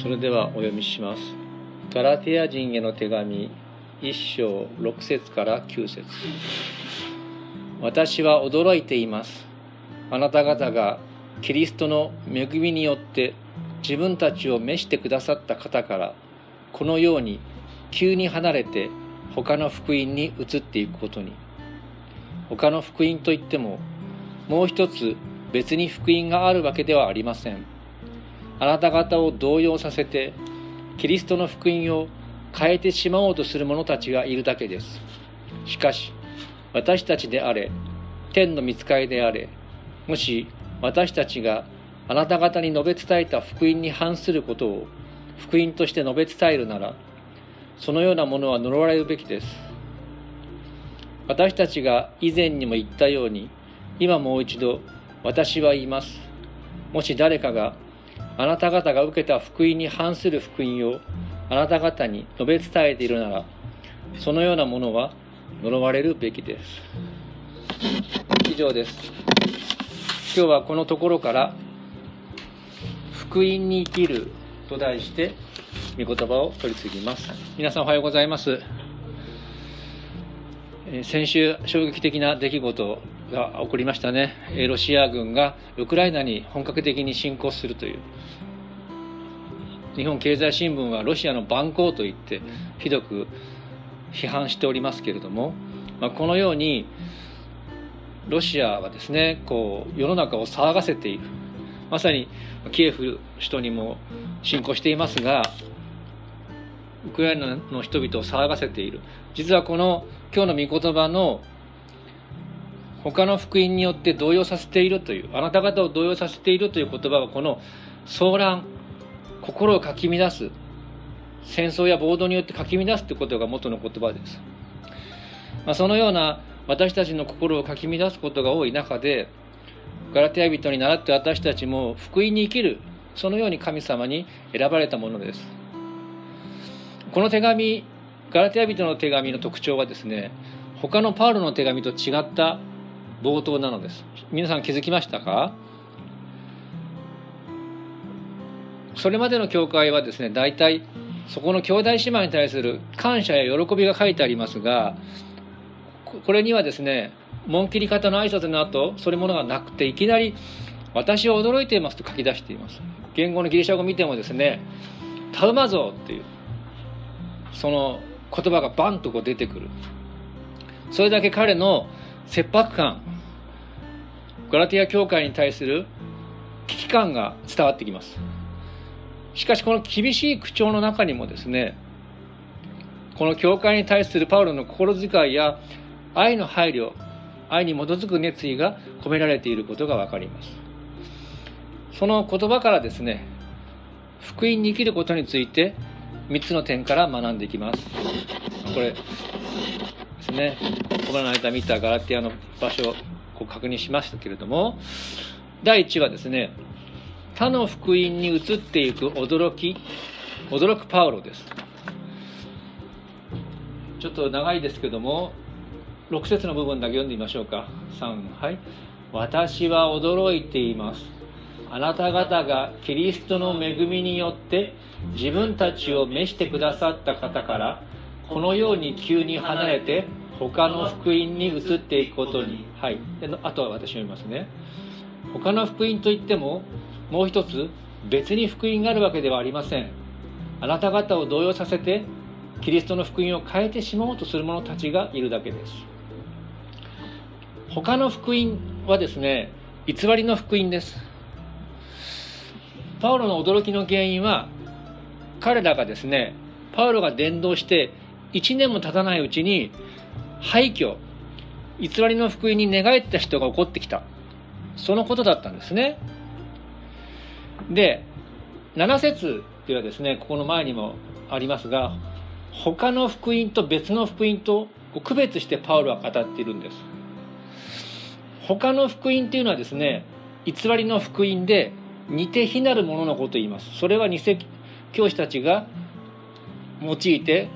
それではお読みします。ガラテヤ人への手紙1章6節から9節。私は驚いています。あなた方がキリストの恵みによって自分たちを召してくださった方からこのように急に離れて他の福音に移っていくことに。他の福音といってももう一つ別に福音があるわけではありません。あなた方を動揺させてキリストの福音を変えてしまおうとする者たちがいるだけです。しかし私たちであれ天の見つかりであれもし私たちがあなた方に述べ伝えた福音に反することを福音として述べ伝えるならそのようなものは呪われるべきです。私たちが以前にも言ったように今もう一度私は言います。もし誰かがあなた方が受けた福音に反する福音をあなた方に述べ伝えているならそのようなものは呪われるべきです。以上です。今日はこのところから福音に生きると題して御言葉を取り次ぎます。皆さんおはようございます。先週衝撃的な出来事が起こりましたね。ロシア軍がウクライナに本格的に侵攻するという。日本経済新聞はロシアの蛮行と言ってひどく批判しておりますけれども、まあ、このようにロシアはですねこう世の中を騒がせている。まさにキエフ首都にも侵攻していますがウクライナの人々を騒がせている。実はこの今日の御言葉の他の福音によって動揺させているというあなた方を動揺させているという言葉はこの騒乱心をかき乱す戦争や暴動によってかき乱すということが元の言葉です、まあ、そのような私たちの心をかき乱すことが多い中でガラテヤ人に倣って私たちも福音に生きるそのように神様に選ばれたものです。この手紙ガラテヤ人の手紙の特徴はですね他のパウロの手紙と違った冒頭なのです。皆さん気づきましたか？それまでの教会はですね大体そこの兄弟姉妹に対する感謝や喜びが書いてありますがこれにはですね紋切り方の挨拶の後それものがなくていきなり「私は驚いています」と書き出しています。言語のギリシャ語を見てもですね「タウマゾー」っていうその言葉がバンとこう出てくる。それだけ彼の切迫感ガラティア教会に対する危機感が伝わってきます。しかしこの厳しい口調の中にもですねこの教会に対するパウロの心遣いや愛の配慮愛に基づく熱意が込められていることが分かります。その言葉からですね福音に生きることについて3つの点から学んでいきます。これですねこの間見たガラティアの場所を確認しましたけれども第1はですね他の福音に移っていく驚き驚くパウロです。ちょっと長いですけども6節の部分だけ読んでみましょうか。3はい。私は驚いています。あなた方がキリストの恵みによって自分たちを召してくださった方からこのように急に離れて他の福音に移っていくことにはい。あとは私読みますね。他の福音といってももう一つ別に福音があるわけではありません。あなた方を動揺させてキリストの福音を変えてしまおうとする者たちがいるだけです。他の福音はですね偽りの福音です。パウロの驚きの原因は彼らがですねパウロが伝道して1年も経たないうちに廃墟偽りの福音に寝返った人が起こってきた。そのことだったんですね。で7節ではですねここの前にもありますが他の福音と別の福音と区別してパウロは語っているんです。他の福音っていうのはですね偽りの福音で似て非なるもののことを言います。それは偽教師たちが用いて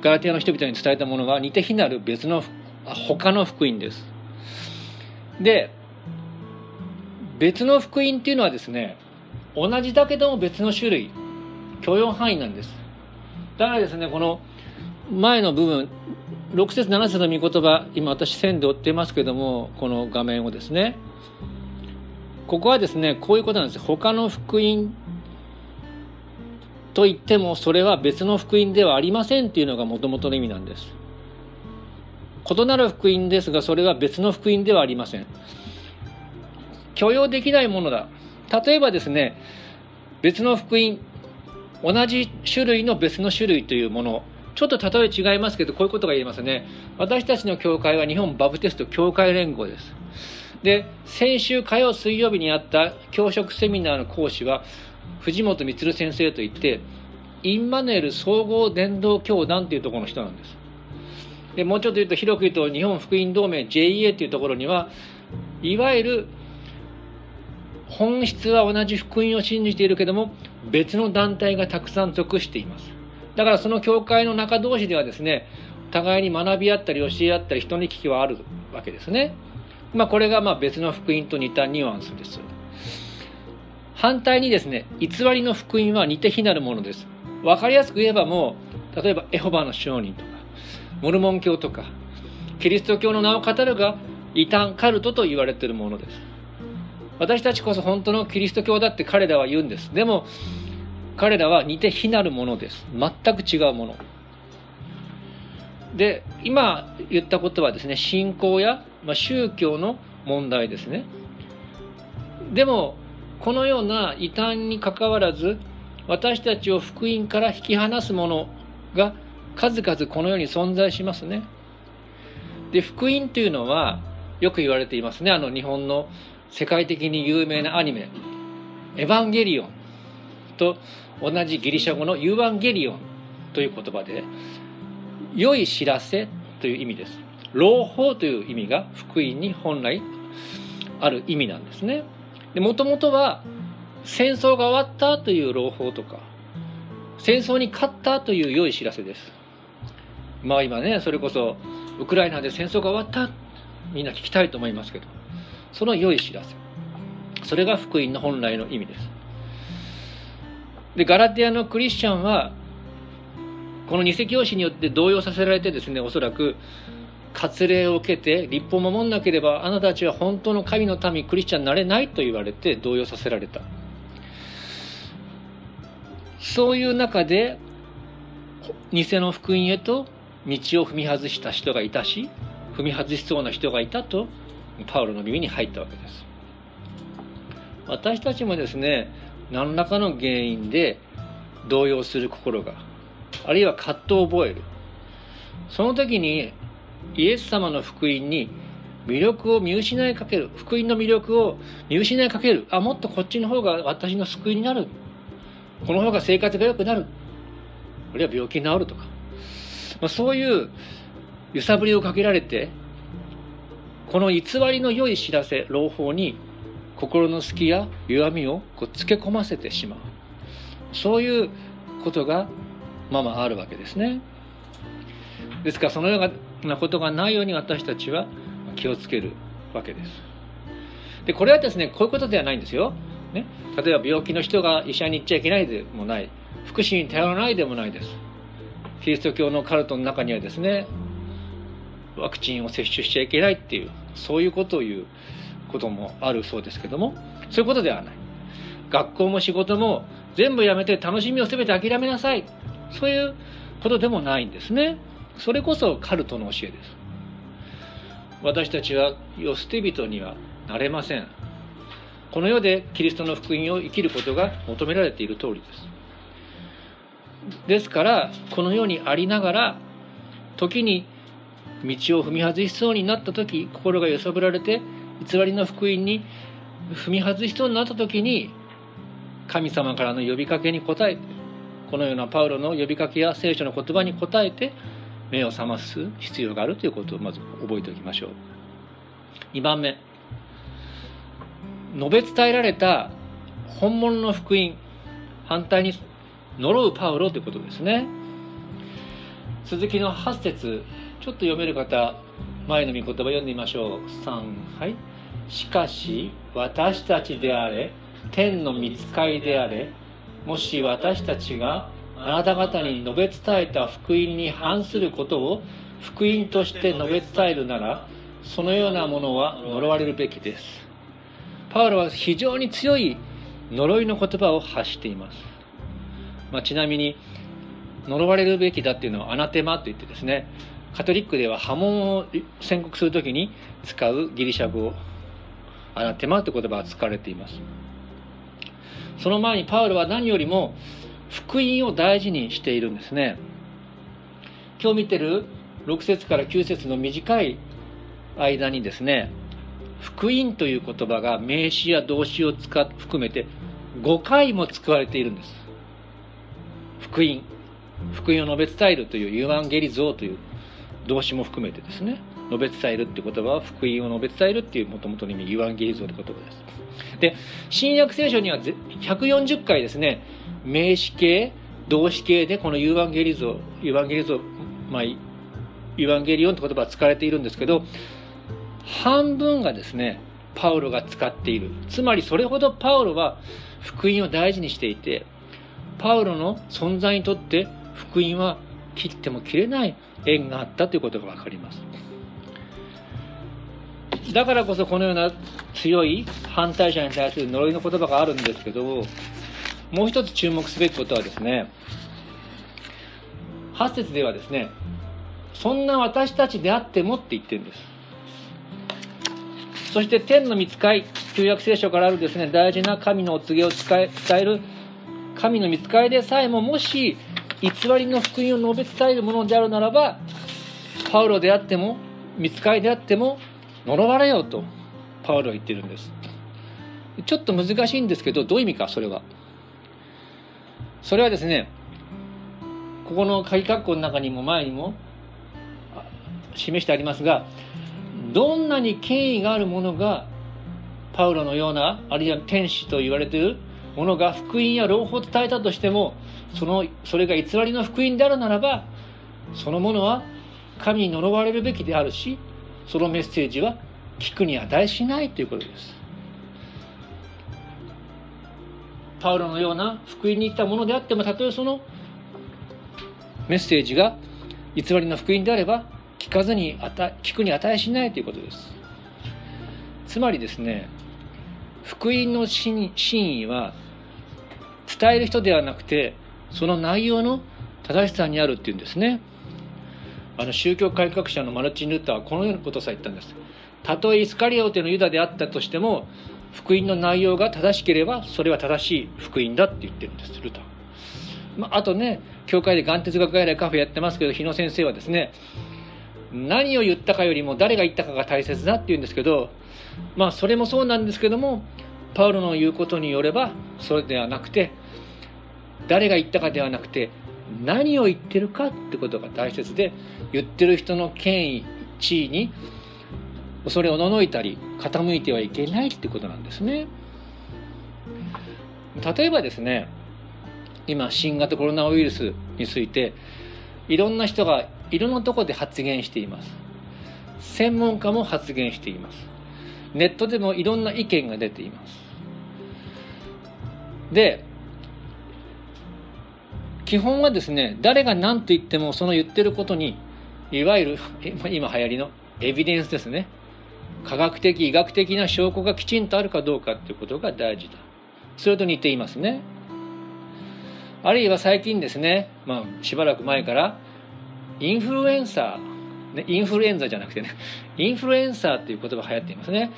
ガラティアの人々に伝えたものが似て非なる別の他の福音です。で別の福音っていうのはですね同じだけども別の種類許容範囲なんです。だからですねこの前の部分6節7節の御言葉今私線で追ってますけどもこの画面をですねここはですねこういうことなんです。他の福音と言ってもそれは別の福音ではありませんっていうのがもともとの意味なんです。異なる福音ですがそれは別の福音ではありません。許容できないものだ。例えばですね別の福音同じ種類の別の種類というもの。ちょっと例え違いますけどこういうことが言えますね。私たちの教会は日本バブテスト教会連合です。で先週火曜水曜日にあった教職セミナーの講師は藤本充先生といってインマヌエル総合伝道教団というところの人なんです。でもうちょっと言うと広く言うと日本福音同盟 JEA というところにはいわゆる本質は同じ福音を信じているけども別の団体がたくさん属しています。だからその教会の中同士ではですね互いに学び合ったり教え合ったり人に聞きはあるわけですね。まあこれがまあ別の福音と似たニュアンスです。反対にですね偽りの福音は似て非なるものです。分かりやすく言えばもう例えばエホバの証人とかモルモン教とかキリスト教の名を語るが異端カルトと言われているものです。私たちこそ本当のキリスト教だって彼らは言うんです。でも彼らは似て非なるものです。全く違うもの。で今言ったことはですね信仰や、まあ、宗教の問題ですね。でもこのような異端にかかわらず私たちを福音から引き離すものが数々この世に存在しますねで福音というのはよく言われていますねあの日本の世界的に有名なアニメ「エヴァンゲリオン」と同じギリシャ語の「ユーバンゲリオン」という言葉で「良い知らせ」という意味です。朗報という意味が福音に本来ある意味なんですね。もともとは戦争が終わったという朗報とか戦争に勝ったという良い知らせです。まあ今ねそれこそウクライナで戦争が終わった。みんな聞きたいと思いますけど。その良い知らせ。それが福音の本来の意味です。でガラティアのクリスチャンはこの二世教師によって動揺させられてですねおそらく割礼を受けて立法を守んなければあなたたちは本当の神の民クリスチャンになれないと言われて動揺させられた。そういう中で偽の福音へと道を踏み外した人がいたし踏み外しそうな人がいたとパウロの耳に入ったわけです。私たちもですね何らかの原因で動揺する心があるいは葛藤を覚える。その時にイエス様の福音に魅力を見失いかける福音の魅力を見失いかける。あもっとこっちの方が私の救いになる。この方が生活が良くなる。あるいは病気に治るとか、まあ、そういう揺さぶりをかけられてこの偽りの良い知らせ朗報に心の隙や弱みをこうつけ込ませてしまう。そういうことがままあるわけですね。ですからそのようなことがないように私たちは気をつけるわけです。でこれはですねこういうことではないんですよ、ね、例えば病気の人が医者に行っちゃいけないでもない。福祉に頼らないでもないです。キリスト教のカルトの中にはですねワクチンを接種しちゃいけないっていうそういうことを言うこともあるそうですけどもそういうことではない。学校も仕事も全部やめて楽しみを全て諦めなさい。そういうことでもないんですね。それこそカルトの教えです。私たちは世捨て人にはなれません。この世でキリストの福音を生きることが求められている通りです。ですからこのようにありながら時に道を踏み外しそうになった時心が揺さぶられて偽りの福音に踏み外しそうになった時に神様からの呼びかけに応えてこのようなパウロの呼びかけや聖書の言葉に応えて目を覚ます必要があるということをまず覚えておきましょう。2番目。述べ伝えられた本物の福音反対に呪うパウロということですね。続きの8節ちょっと読める方前の御言葉読んでみましょう。3はい。しかし私たちであれ天の見つかりであれもし私たちがあなた方に述べ伝えた福音に反することを福音として述べ伝えるならそのようなものは呪われるべきです。パウロは非常に強い呪いの言葉を発しています、まあ、ちなみに呪われるべきだっていうのはアナテマといってですねカトリックでは波紋を宣告するときに使うギリシャ語アナテマという言葉が使われています。その前にパウロは何よりも福音を大事にしているんですね。今日見てる6節から9節の短い間にですね福音という言葉が名詞や動詞を使含めて5回も使われているんです。福音福音を述べ伝えるというユーアンゲリゾーという動詞も含めてですね。宣べ伝えるって言葉は福音を宣べ伝えるっていうもともとの意味ユアンゲリゾーって言葉です。で新約聖書には140回ですね名詞形動詞形でこのユーアンゲリゾーユアンゲリゾーまあユアンゲリオンって言葉は使われているんですけど半分がですねパウロが使っている。つまりそれほどパウロは福音を大事にしていてパウロの存在にとって福音は切っても切れない縁があったということが分かります。だからこそこのような強い反対者に対する呪いの言葉があるんですけどもう一つ注目すべきことはですね8節ではですねそんな私たちであってもって言ってるんです。そして天の見つかい旧約聖書からあるですね大事な神のお告げを伝える神の見つかいでさえももし偽りの福音を述べ伝えるものであるならばパウロであっても見つかいであっても呪われようとパウロは言ってるんです。ちょっと難しいんですけどどういう意味かそれは。それはですねここの鍵括弧の中にも前にも示してありますがどんなに権威があるものがパウロのようなあるいは天使と言われているものが福音や朗報を伝えたとしてもそのそれが偽りの福音であるならばそのものは神に呪われるべきであるしそのメッセージは聞くに値しないということです。パウロのような福音に行ったものであってもたとえそのメッセージが偽りの福音であれば聞かずに聞くに値しないということです。つまりですね福音の真意は伝える人ではなくてその内容の正しさにあるっていうんですね。あの宗教改革者のマルチン・ルーターはこのようなことさえ言ったんです。たとえイスカリオテのユダであったとしても福音の内容が正しければそれは正しい福音だって言ってるんですルター、まあ、あとね教会で眼哲学外来カフェやってますけど日野先生はですね何を言ったかよりも誰が言ったかが大切だって言うんですけどまあそれもそうなんですけどもパウロの言うことによればそれではなくて誰が言ったかではなくて何を言ってるかってことが大切で言ってる人の権威地位に恐れおののいたり傾いてはいけないってことなんですね。例えばですね今新型コロナウイルスについていろんな人がいろんなところで発言しています。専門家も発言しています。ネットでもいろんな意見が出ています。で基本はですね誰が何と言ってもその言ってることにいわゆる今流行りのエビデンスですね。科学的医学的な証拠がきちんとあるかどうかっていうことが大事だ。それと似ていますね。あるいは最近ですね、まあ、しばらく前からインフルエンサー、ね、インフルエンザじゃなくてねインフルエンサーっていう言葉流行っていますね。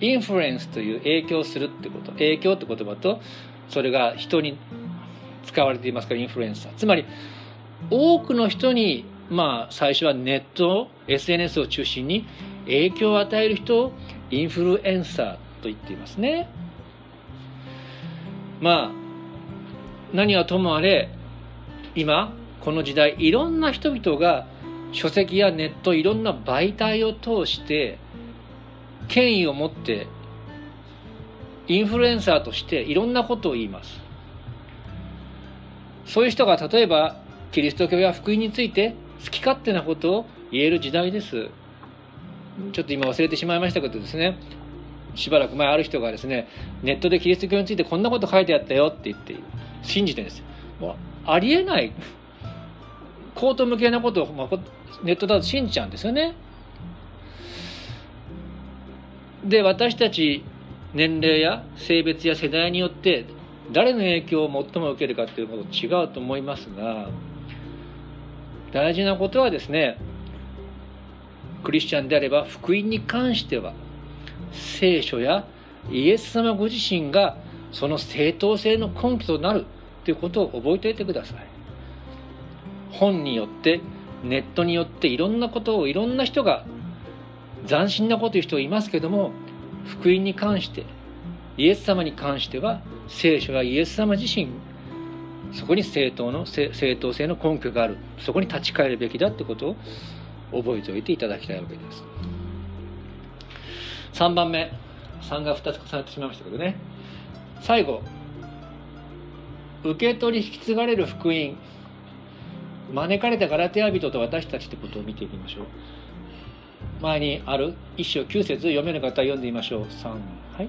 インフルエンスという影響するってこと影響って言葉とそれが人に使われていますからインフルエンサー。つまり多くの人にまあ最初はネット SNS を中心に影響を与える人をインフルエンサーと言っていますね。まあ何はともあれ今この時代いろんな人々が書籍やネットいろんな媒体を通して権威を持ってインフルエンサーとしていろんなことを言います。そういう人が例えばキリスト教や福音について好き勝手なことを言える時代です。ちょっと今忘れてしまいましたけどですね。しばらく前ある人がですねネットでキリスト教についてこんなこと書いてあったよって言って信じてるんです。もうありえないコート向けなことをネットだと信じちゃうんですよね。で私たち年齢や性別や世代によって誰の影響を最も受けるかっていうこと違うと思いますが大事なことはですねクリスチャンであれば福音に関しては聖書やイエス様ご自身がその正当性の根拠となるということを覚えておいてください。本によってネットによっていろんなことをいろんな人が斬新なこと言う人いますけども福音に関してイエス様に関しては聖書はイエス様自身そこに正当の正当性の根拠があるそこに立ち返るべきだってことを覚えておいていただきたいわけです。3番目3が2つ重なってしまいましたけどね。最後受け取り引き継がれる福音。招かれたガラテヤ人と私たちってことを見ていきましょう。前にある一章9節読める方読んでみましょう。3はい。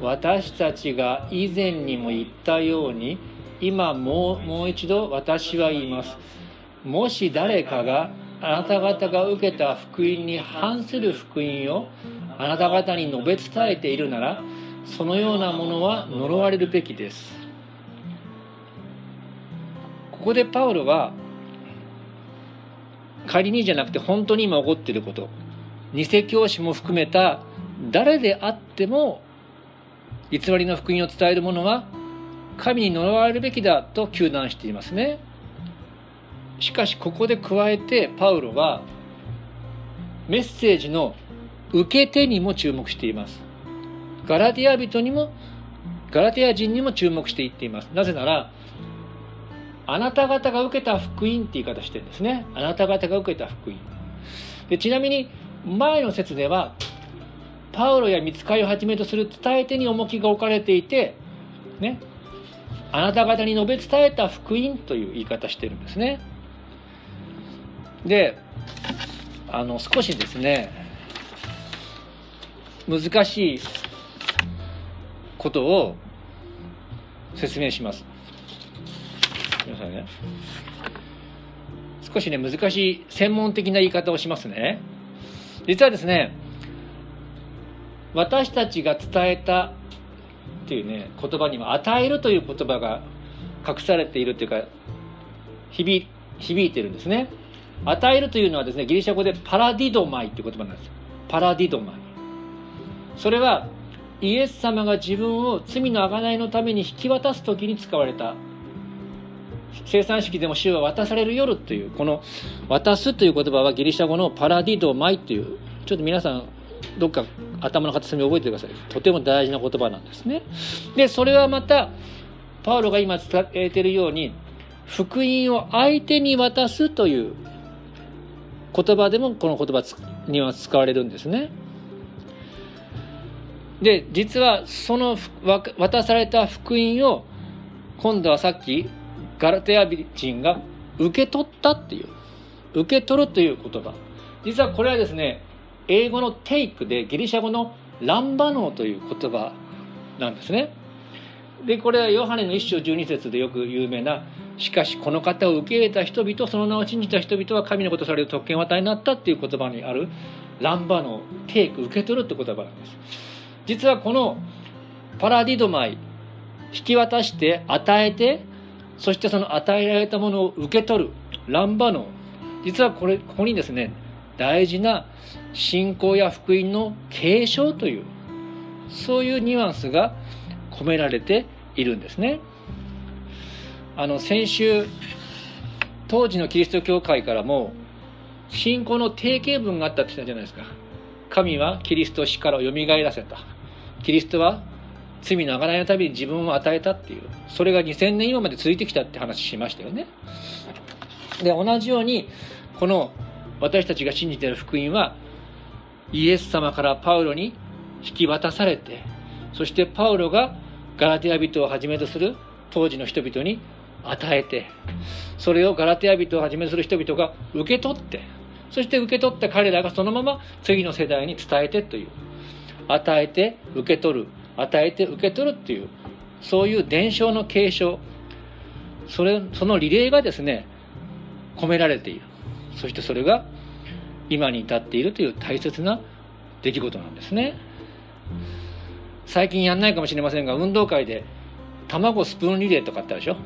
私たちが以前にも言ったように今もうもう一度私は言います。もし誰かがあなた方が受けた福音に反する福音をあなた方に述べ伝えているならそのようなものは呪われるべきです。ここでパウロは仮にじゃなくて本当に今起こっていること。偽教師も含めた誰であっても偽りの福音を伝える者は神に呪われるべきだと糾弾していますね。しかしここで加えてパウロはメッセージの受け手にも注目しています。ガラティア人にもガラティア人にも注目していっています。なぜならあなた方が受けた福音って言い方してるんですね。あなた方が受けた福音。でちなみに前の説ではパウロや見つかりをはじめとする伝え手に重きが置かれていてねあなた方に述べ伝えた福音という言い方してるんですね。であの少しですね難しいことを説明します。皆さんね少しね難しい専門的な言い方をしますね。実はですね私たちが伝えたっていうね言葉には与えるという言葉が隠されているというか響響いてるんですね。与えるというのはですねギリシャ語でパラディドマイっていう言葉なんです。パラディドマイ。それはイエス様が自分を罪の贖いのために引き渡す時に使われた生産式でも主は渡される夜というこの渡すという言葉はギリシャ語のパラディドマイというちょっと皆さんどっか頭の片隅覚えてください。とても大事な言葉なんですね。でそれはまたパウロが今伝えているように福音を相手に渡すという言葉でもこの言葉には使われるんですね。で実はその渡された福音を今度はさっきガラテヤ人が受け取ったっていう受け取るという言葉。実はこれはですね英語のテイクでギリシャ語のランバノーという言葉なんですね。でこれはヨハネの一章十二節でよく有名な「しかしこの方を受け入れた人々その名を信じた人々は神のことされる特権を与えになった」っていう言葉にあるランバノーテイク受け取るって言葉なんです。実はこのパラディドマイ引き渡して与えてそしてその与えられたものを受け取るランバノー実はこれここにですね大事な信仰や福音の継承というそういうニュアンスが込められているんですね。あの先週当時のキリスト教会からも信仰の定型文があったって言ったじゃないですか。神はキリスト死から蘇らせた。キリストは罪の贖いのたびに自分を与えたっていう。それが2000年今まで続いてきたって話しましたよね。で、同じように、この私たちが信じている福音は、イエス様からパウロに引き渡されて、そしてパウロがガラテヤ人をはじめとする当時の人々に与えて、それをガラテヤ人をはじめとする人々が受け取って、そして受け取った彼らがそのまま次の世代に伝えてという、与えて受け取る与えて受け取るっていうそういう伝承の継承。それそのリレーがですね込められている。そしてそれが今に至っているという大切な出来事なんですね。最近やんないかもしれませんが運動会で卵スプーンリレーとかあったでしょ。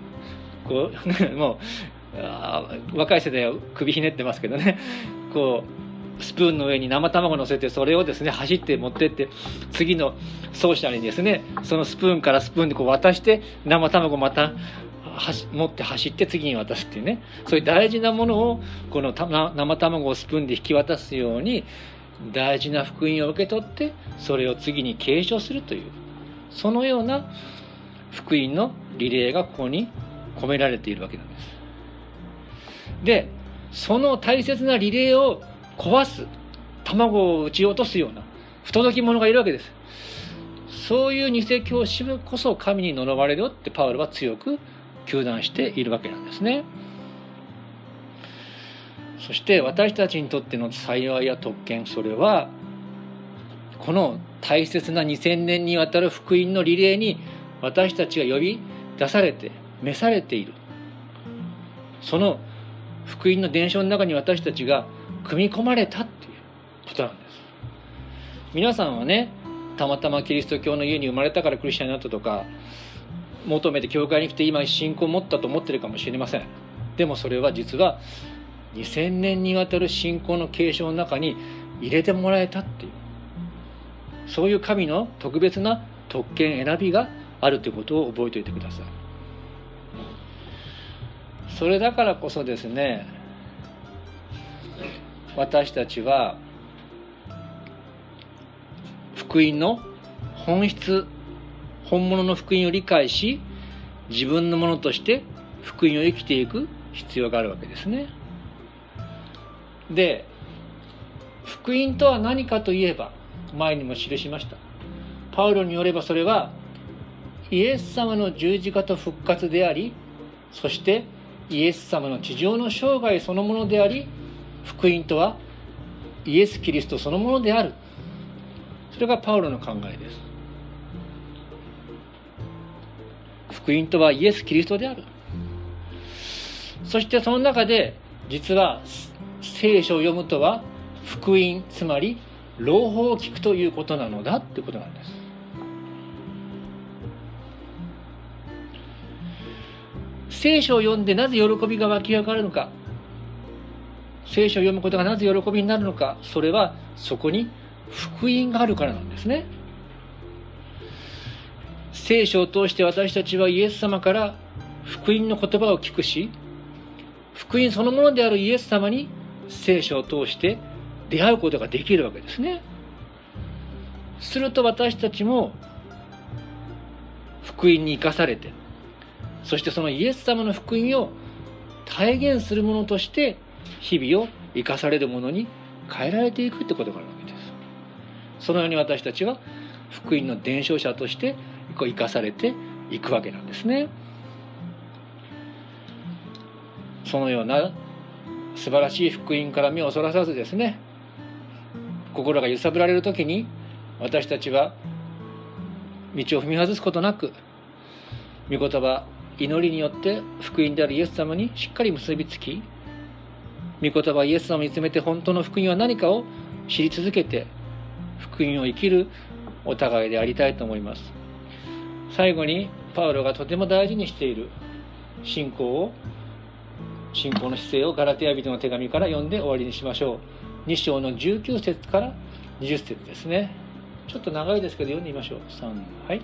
こう もう若い世代は首ひねってますけどね。こうスプーンの上に生卵乗せてそれをですね走って持ってって次の走者にですねそのスプーンからスプーンでこう渡して生卵また持って走って次に渡すっていうねそういう大事なものをこの生卵をスプーンで引き渡すように大事な福音を受け取ってそれを次に継承するというそのような福音のリレーがここに込められているわけなんです。でその大切なリレーを壊す卵を撃ち落とすような不届き者がいるわけです。そういう偽教師こそ神に呪われるよってパウロは強く糾弾しているわけなんですね。そして私たちにとっての幸いや特権それはこの大切な2000年にわたる福音のリレーに私たちが呼び出されて召されているその福音の伝承の中に私たちが組み込まれたっていうことなんです。皆さんはねたまたまキリスト教の家に生まれたからクリスチャンになったとか求めて教会に来て今信仰を持ったと思ってるかもしれません。でもそれは実は2000年にわたる信仰の継承の中に入れてもらえたっていう。そういう神の特別な特権選びがあるということを覚えておいてください。それだからこそですね私たちは福音の本質本物の福音を理解し自分のものとして福音を生きていく必要があるわけですね。で福音とは何かといえば前にも記しましたパウロによればそれはイエス様の十字架と復活でありそしてイエス様の地上の生涯そのものであり福音とはイエス・キリストそのものである。それがパウロの考えです。福音とはイエス・キリストである。そしてその中で実は聖書を読むとは福音つまり朗報を聞くということなのだ。ってことなんです。聖書を読んでなぜ喜びが湧き上がるのか。聖書を読むことがなぜ喜びになるのかそれはそこに福音があるからなんですね聖書を通して私たちはイエス様から福音の言葉を聞くし福音そのものであるイエス様に聖書を通して出会うことができるわけですね。すると私たちも福音に生かされてそしてそのイエス様の福音を体現するものとして日々を生かされるものに変えられていくってことがあるわけです。そのように私たちは福音の伝承者として生かされていくわけなんですね。そのような素晴らしい福音から目をそらさずですね心が揺さぶられる時に私たちは道を踏み外すことなく御言葉祈りによって福音であるイエス様にしっかり結びつき御言葉イエス様を見つめて本当の福音は何かを知り続けて福音を生きるお互いでありたいと思います。最後にパウロがとても大事にしている信仰を信仰の姿勢をガラテヤ人の手紙から読んで終わりにしましょう。2章の19節から20節ですね。ちょっと長いですけど読んでみましょう。3はい。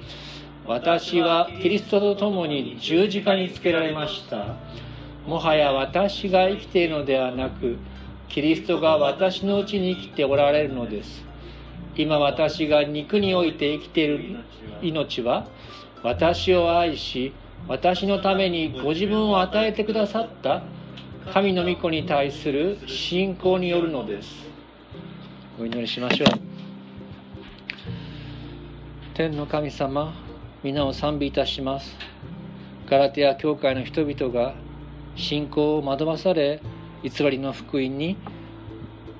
私はキリストと共に十字架につけられました。もはや私が生きているのではなくキリストが私のうちに生きておられるのです。今私が肉において生きている命は私を愛し私のためにご自分を与えてくださった神の御子に対する信仰によるのです。お祈りしましょう。天の神様皆を賛美いたします。ガラテア教会の人々が信仰を惑わされ偽りの福音に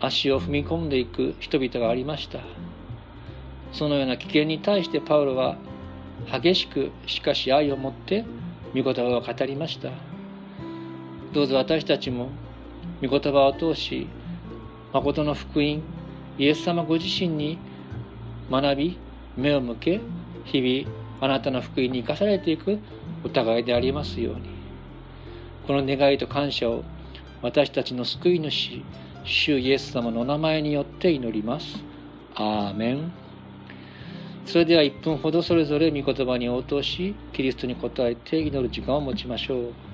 足を踏み込んでいく人々がありました。そのような危険に対してパウロは激しくしかし愛を持って御言葉を語りました。どうぞ私たちも御言葉を通し誠の福音イエス様ご自身に学び目を向け日々あなたの福音に生かされていくお互いでありますように。この願いと感謝を私たちの救い主主イエス様のお名前によって祈ります。アーメン。それでは1分ほどそれぞれ御言葉に応答し、キリストに応えて祈る時間を持ちましょう。